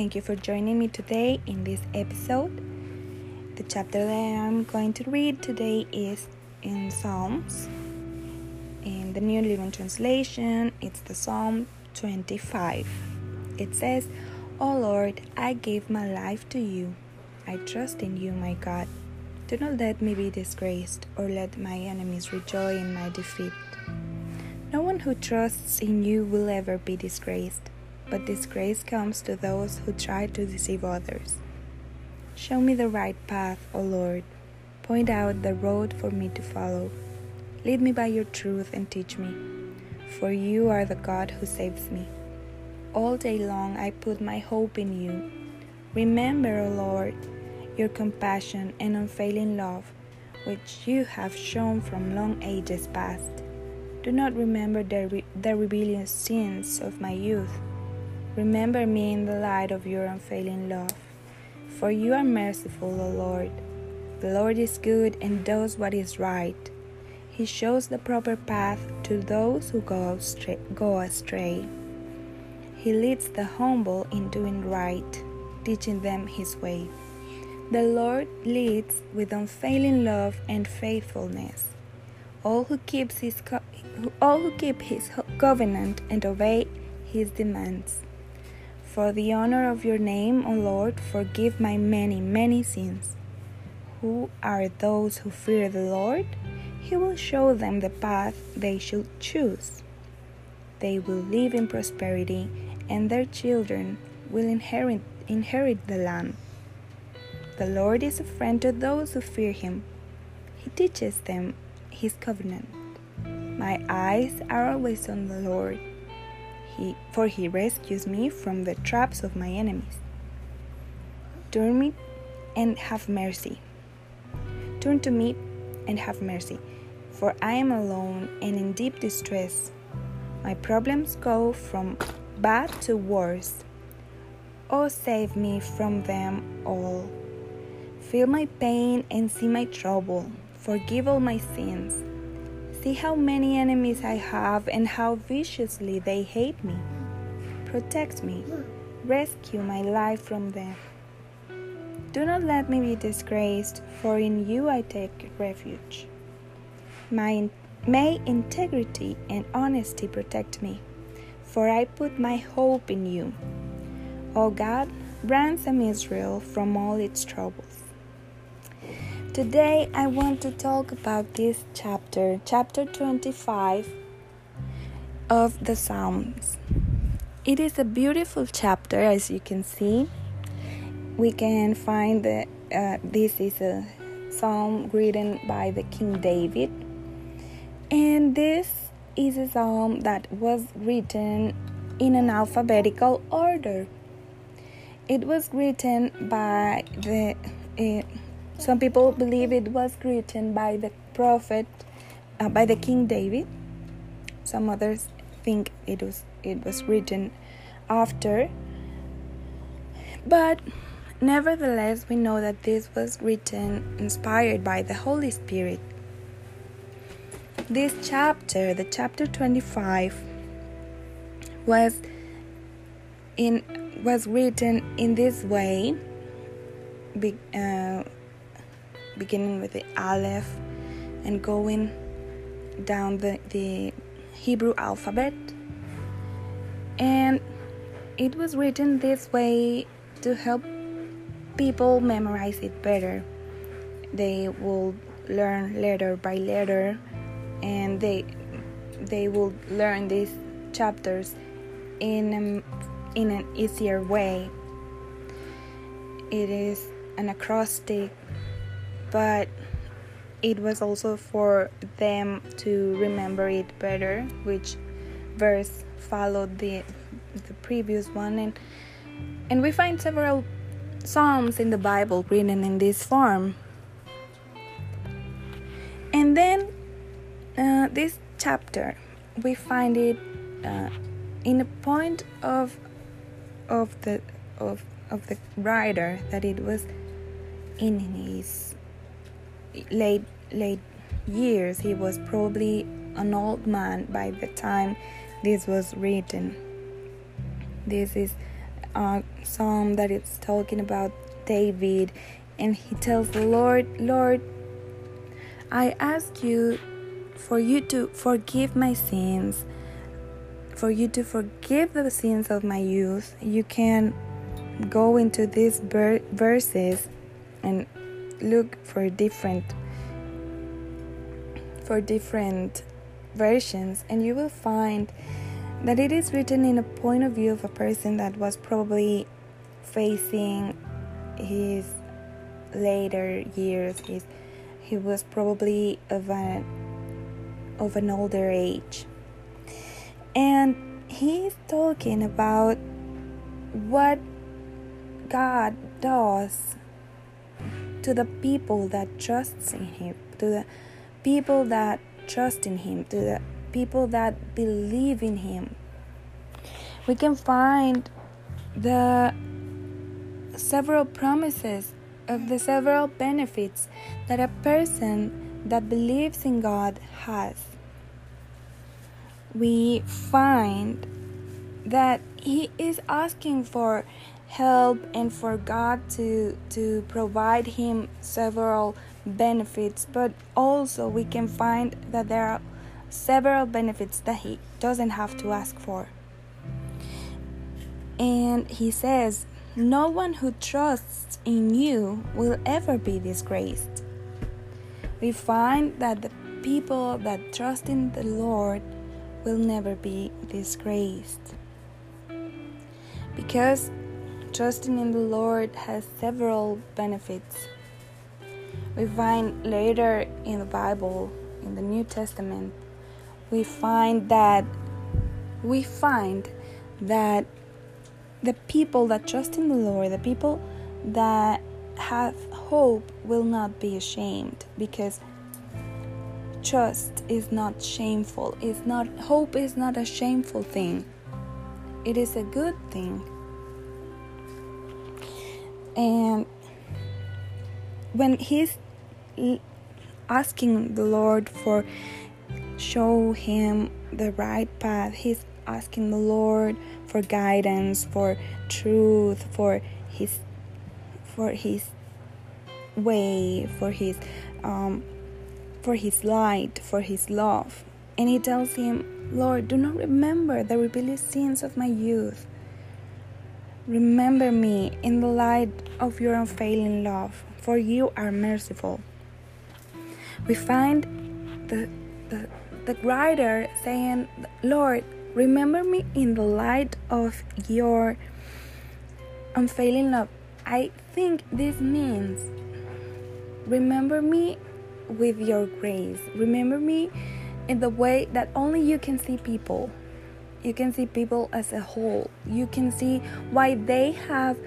Thank you for joining me today in this episode. The chapter that I'm going to read today is in Psalms. In the New Living Translation, it's the Psalm 25. It says, O Lord, I give my life to you. I trust in you, my God. Do not let me be disgraced or let my enemies rejoice in my defeat. No one who trusts in you will ever be disgraced, but disgrace comes to those who try to deceive others. Show me the right path, O Lord. Point out the road for me to follow. Lead me by your truth and teach me, for you are the God who saves me. All day long I put my hope in you. Remember, O Lord, your compassion and unfailing love, which you have shown from long ages past. Do not remember the, re- the rebellious sins of my youth. Remember me in the light of your unfailing love. For you are merciful, O Lord. The Lord is good and does what is right. He shows the proper path to those who go astray. Go astray. He leads the humble in doing right, teaching them his way. The Lord leads with unfailing love and faithfulness. All who keeps his co- all who keep his covenant and obey his demands. For the honor of your name, O Lord, forgive my many, many sins. Who are those who fear the Lord? He will show them the path they should choose. They will live in prosperity, and their children will inherit, inherit the land. The Lord is a friend to those who fear him. He teaches them his covenant. My eyes are always on the Lord, he, for he rescues me from the traps of my enemies. Turn me and have mercy. Turn to me and have mercy, for I am alone and in deep distress. My problems go from bad to worse. Oh, save me from them all. Feel my pain and see my trouble. Forgive all my sins. See how many enemies I have and how viciously they hate me. Protect me. Rescue my life from them. Do not let me be disgraced, for in you I take refuge. My, may integrity and honesty protect me, for I put my hope in you. O God, ransom Israel from all its troubles. Today I want to talk about this chapter, chapter 25 of the Psalms. It is a beautiful chapter, as you can see. We can find that uh, this is a psalm written by the King David, and this is a psalm that was written in an alphabetical order. It was written by the uh, some people believe it was written by the prophet, uh, by the King David. Some others think it was it was written after. But nevertheless, we know that this was written inspired by the Holy Spirit. This chapter, the chapter 25, was in was written in this way. Be, uh, beginning with the Aleph and going down the, the Hebrew alphabet. And it was written this way to help people memorize it better. They will learn letter by letter and they they will learn these chapters in a, in an easier way. It is an acrostic but it was also for them to remember it better which verse followed the the previous one. And and we find several psalms in the bible written in this form. And then uh, this chapter we find it uh, in a point of of the of of the writer that it was in his late late years he was probably an old man by the time this was written this is a psalm that it's talking about David, and he tells the Lord, Lord, I ask you for you to forgive my sins, for you to forgive the sins of my youth. You can go into these verses and look for different for different versions and you will find that it is written in a point of view of a person that was probably facing his later years. His he was probably of an of an older age. And he's talking about what God does to the people that trust in him to the people that trust in him to the people that believe in him we can find the several promises of the several benefits that a person that believes in God has. We find that he is asking for help and for God to to provide him several benefits, but also we can find that there are several benefits that he doesn't have to ask for. And he says, No one who trusts in you will ever be disgraced. We find that the people that trust in the Lord will never be disgraced. Because trusting in the Lord has several benefits. We find later in the Bible, in the New Testament, we find that we find that the people that trust in the Lord, the people that have hope will not be ashamed because trust is not shameful. It's not hope is not a shameful thing. It is a good thing. And when he's asking the Lord for show him the right path, he's asking the Lord for guidance, for truth, for his for his way, for his um, for his light, for his love. And he tells him, Lord, do not remember the rebellious sins of my youth. Remember me in the light of your unfailing love, for you are merciful. We find the, the, the writer saying, Lord, remember me in the light of your unfailing love. I think this means remember me with your grace. Remember me in the way that only you can see people you can see people as a whole. You can see why they have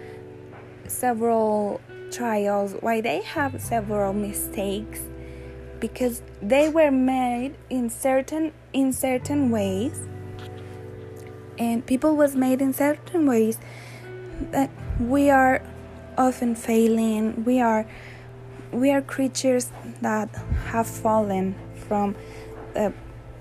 several trials, why they have several mistakes because they were made in certain in certain ways and people was made in certain ways that we are often failing we are we are creatures that have fallen from the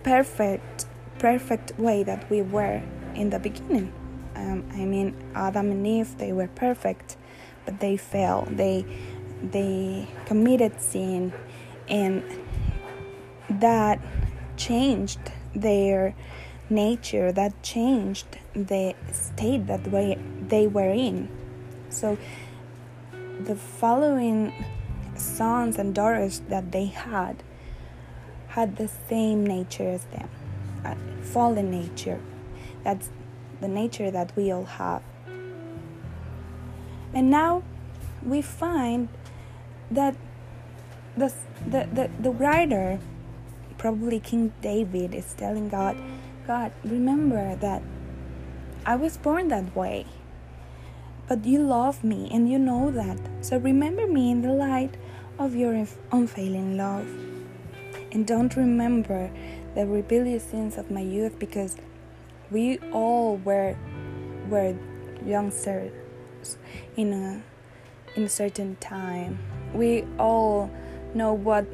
perfect perfect way that we were in the beginning. Um, I mean, Adam and Eve, they were perfect, but they fell. They they committed sin, and that changed their nature. That changed the state that way they were in. So the following sons and daughters that they had had the same nature as them fallen nature. That's the nature that we all have. And now we find that the, the, the, the writer, probably King David, is telling God, God, remember that I was born that way. But you love me and you know that. So remember me in the light of your unfailing love. And don't remember the rebellious sins of my youth because we all were were youngsters in a in a certain time. We all know what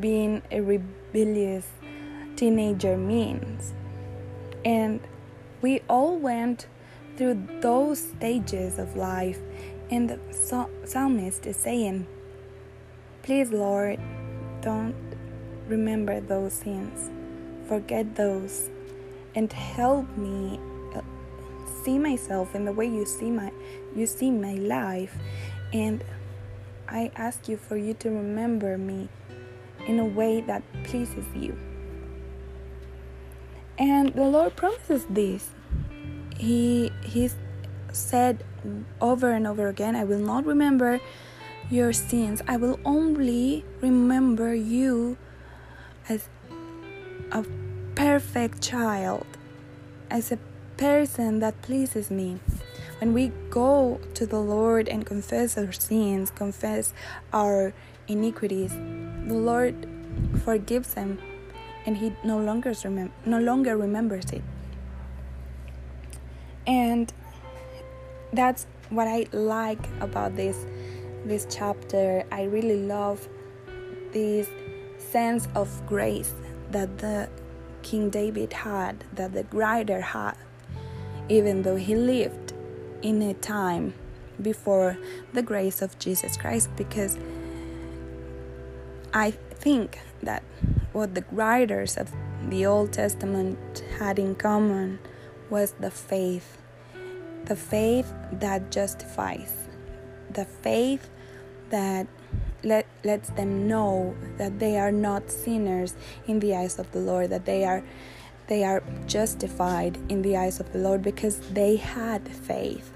being a rebellious teenager means. And we all went through those stages of life. And the psalmist is saying, Please, Lord, don't remember those sins. Forget those and help me uh, see myself in the way you see my you see my life and I ask you for you to remember me in a way that pleases you. And the Lord promises this. He he said over and over again, I will not remember your sins. I will only remember you as a perfect child, as a person that pleases me. When we go to the Lord and confess our sins, confess our iniquities, the Lord forgives them and he no longer remem- no longer remembers it. And that's what I like about this this chapter. I really love this sense of grace that the King David had, that the writer had, even though he lived in a time before the grace of Jesus Christ, because I think that what the writers of the Old Testament had in common was the faith, the faith that justifies, the faith that lets them know that they are not sinners in the eyes of the Lord, that they are they are justified in the eyes of the Lord because they had faith.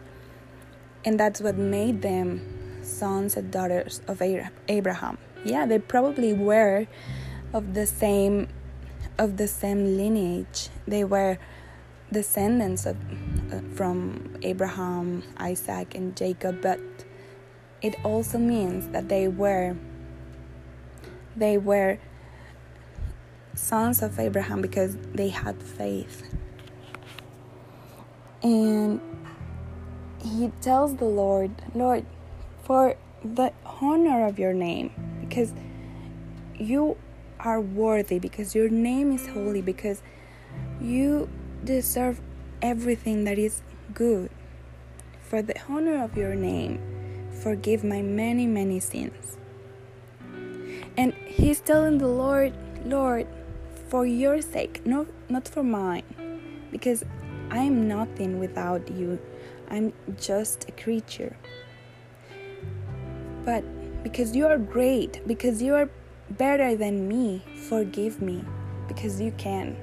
And that's what made them sons and daughters of Abraham. Yeah, they probably were of the same of the same lineage. They were descendants of uh, from Abraham, Isaac and Jacob, but it also means that they were they were sons of Abraham because they had faith. And he tells the Lord, Lord, for the honor of your name, because you are worthy, because your name is holy, because you deserve everything that is good. For the honor of your name, forgive my many, many sins. And he's telling the Lord, Lord, for your sake, not, not for mine, because I am nothing without you. I'm just a creature. But because you are great, because you are better than me, forgive me, because you can.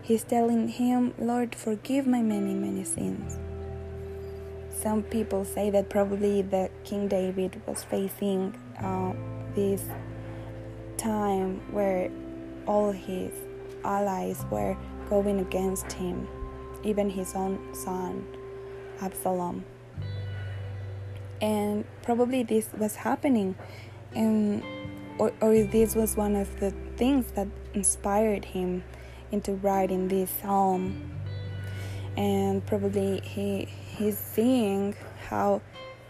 He's telling him, Lord, forgive my many, many sins some people say that probably the King David was facing uh, this time where all his allies were going against him, even his own son, Absalom. And probably this was happening, and or, or this was one of the things that inspired him into writing this psalm. And probably he he's seeing how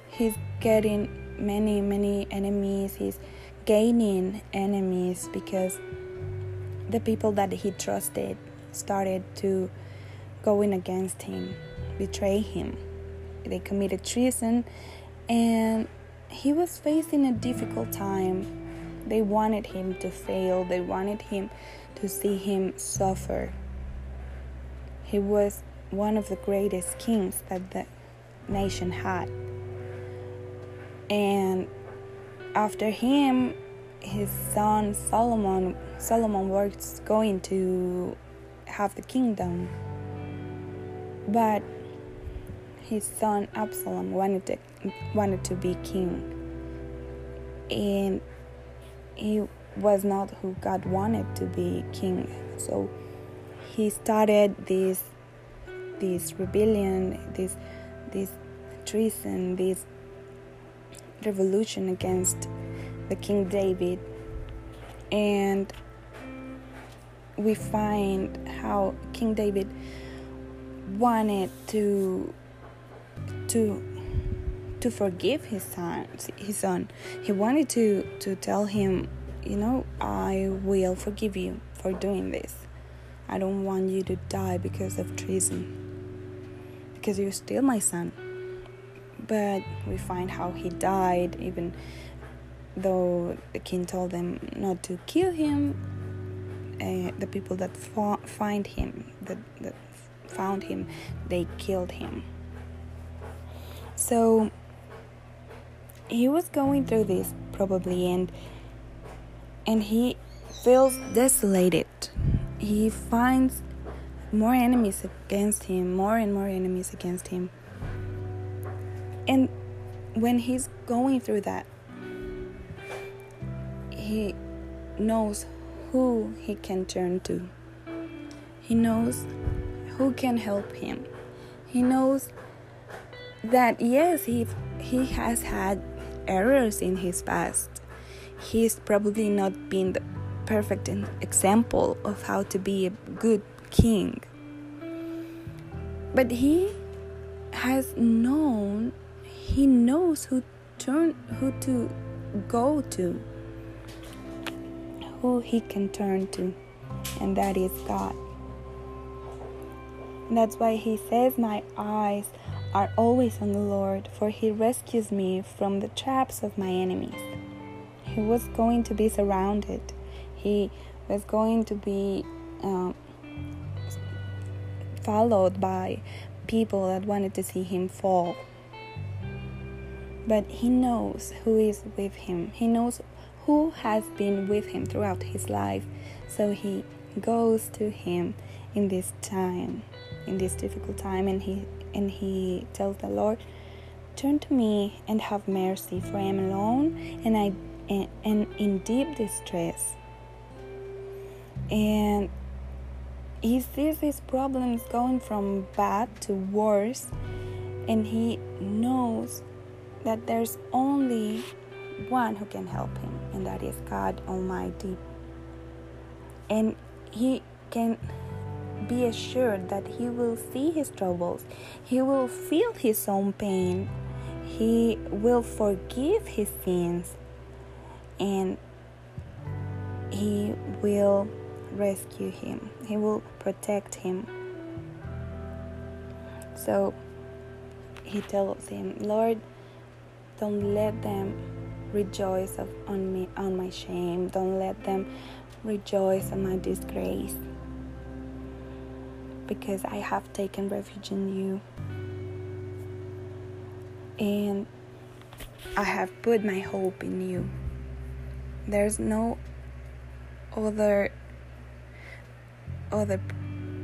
he's getting many many enemies he's gaining enemies because the people that he trusted started to going against him betray him. They committed treason and he was facing a difficult time. They wanted him to fail. They wanted him to see him suffer. He was one of the greatest kings that the nation had. And after him, his son Solomon Solomon was going to have the kingdom. But his son Absalom wanted to wanted to be king. And he was not who God wanted to be king. So he started this this rebellion, this this treason, this revolution against the King David, and we find how King David wanted to to to forgive his son his son. He wanted to to tell him you know i will forgive you for doing this. I don't want you to die because of treason. Because you're still my son. But we find how he died, even though the king told them not to kill him. Uh, the people that fa- find him, that, that found him, they killed him. So he was going through this probably, and and he feels desolated. He finds more enemies against him, more and more enemies against him. And when he's going through that, he knows who he can turn to. He knows who can help him. He knows that yes, he he has had errors in his past. He's probably not been the perfect example of how to be a good king. But he has known, he knows who turn who to go to, who he can turn to, and that is God. And that's why he says, My eyes are always on the Lord, for he rescues me from the traps of my enemies. He was going to be surrounded, he was going to be um, followed by people that wanted to see him fall. But he knows who is with him, he knows who has been with him throughout his life, so he goes to him in this time, in this difficult time, and he and he tells the Lord, Turn to me and have mercy, for I am alone and I and in deep distress. And he sees his problems going from bad to worse, and he knows that there's only one who can help him, and that is God Almighty. And he can be assured that he will see his troubles, he will feel his own pain, he will forgive his sins, and he will rescue him, he will protect him. So he tells him, Lord, don't let them rejoice of, on me on my shame. Don't let them rejoice on my disgrace because I have taken refuge in you. And I have put my hope in you. There's no other other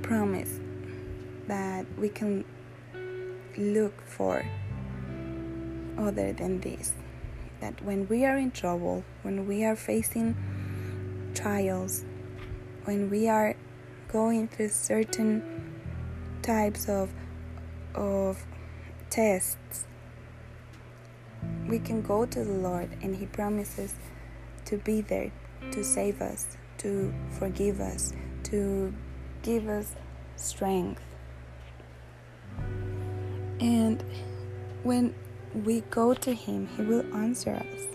promise that we can look for other than this that when we are in trouble when we are facing trials when we are going through certain types of of tests we can go to the Lord and he promises to be there to save us to forgive us to give us strength. And when we go to him he will answer us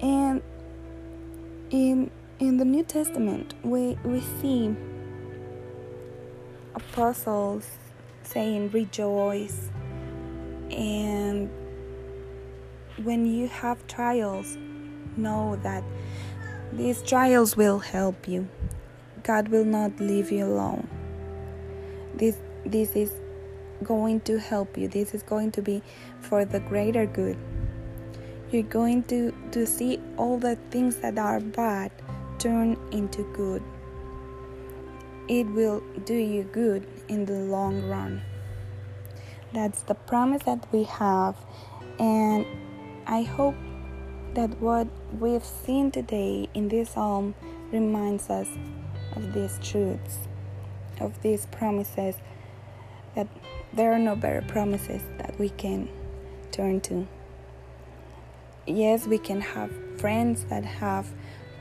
and in in the New Testament, we, we see apostles saying, Rejoice. And when you have trials, know that these trials will help you. God will not leave you alone. This, this is going to help you, this is going to be for the greater good. You're going to, to see all the things that are bad turn into good. It will do you good in the long run. That's the promise that we have, and I hope that what we've seen today in this psalm reminds us of these truths, of these promises, that there are no better promises that we can turn to. Yes, we can have friends that have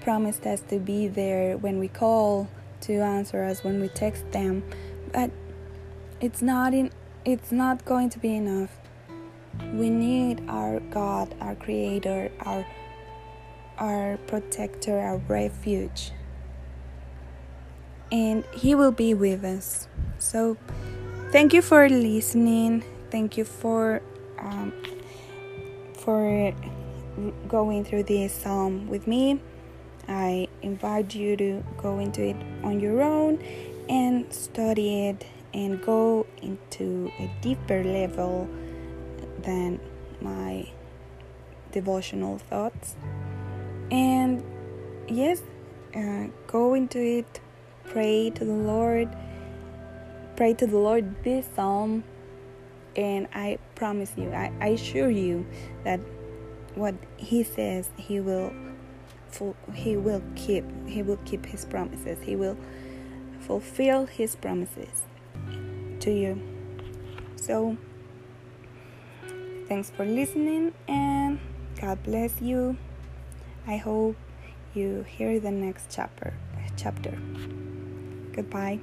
promised us to be there when we call, to answer us when we text them, but it's not in it's not going to be enough. We need our God, our creator, our our protector, our refuge. And he will be with us. So thank you for listening. Thank you for um, for going through this psalm with me. I invite you to go into it on your own and study it and go into a deeper level than my devotional thoughts. And yes, uh, go into it, pray to the Lord, pray to the Lord this psalm, and I promise you, I, I assure you that what He says, He will. He will keep. He will keep His promises. He will fulfill His promises to you. So, thanks for listening and God bless you. I hope you hear the next chapter. Chapter. Goodbye.